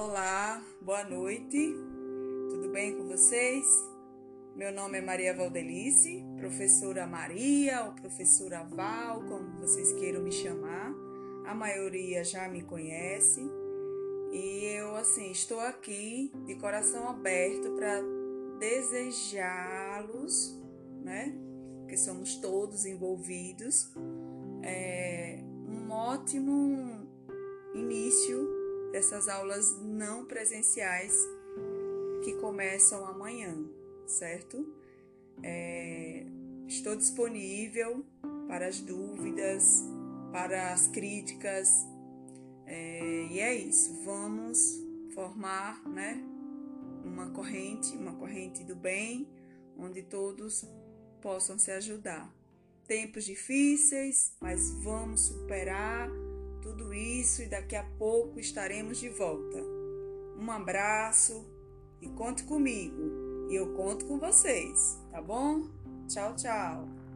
Olá, boa noite. Tudo bem com vocês? Meu nome é Maria Valdelice, professora Maria ou professora Val, como vocês queiram me chamar. A maioria já me conhece. E eu assim, estou aqui de coração aberto para desejá-los, né? Que somos todos envolvidos. É um ótimo início dessas aulas não presenciais que começam amanhã, certo? É, estou disponível para as dúvidas, para as críticas, é, e é isso. Vamos formar, né, uma corrente, uma corrente do bem, onde todos possam se ajudar. Tempos difíceis, mas vamos superar isso e daqui a pouco estaremos de volta. Um abraço e conte comigo. E eu conto com vocês, tá bom? Tchau, tchau.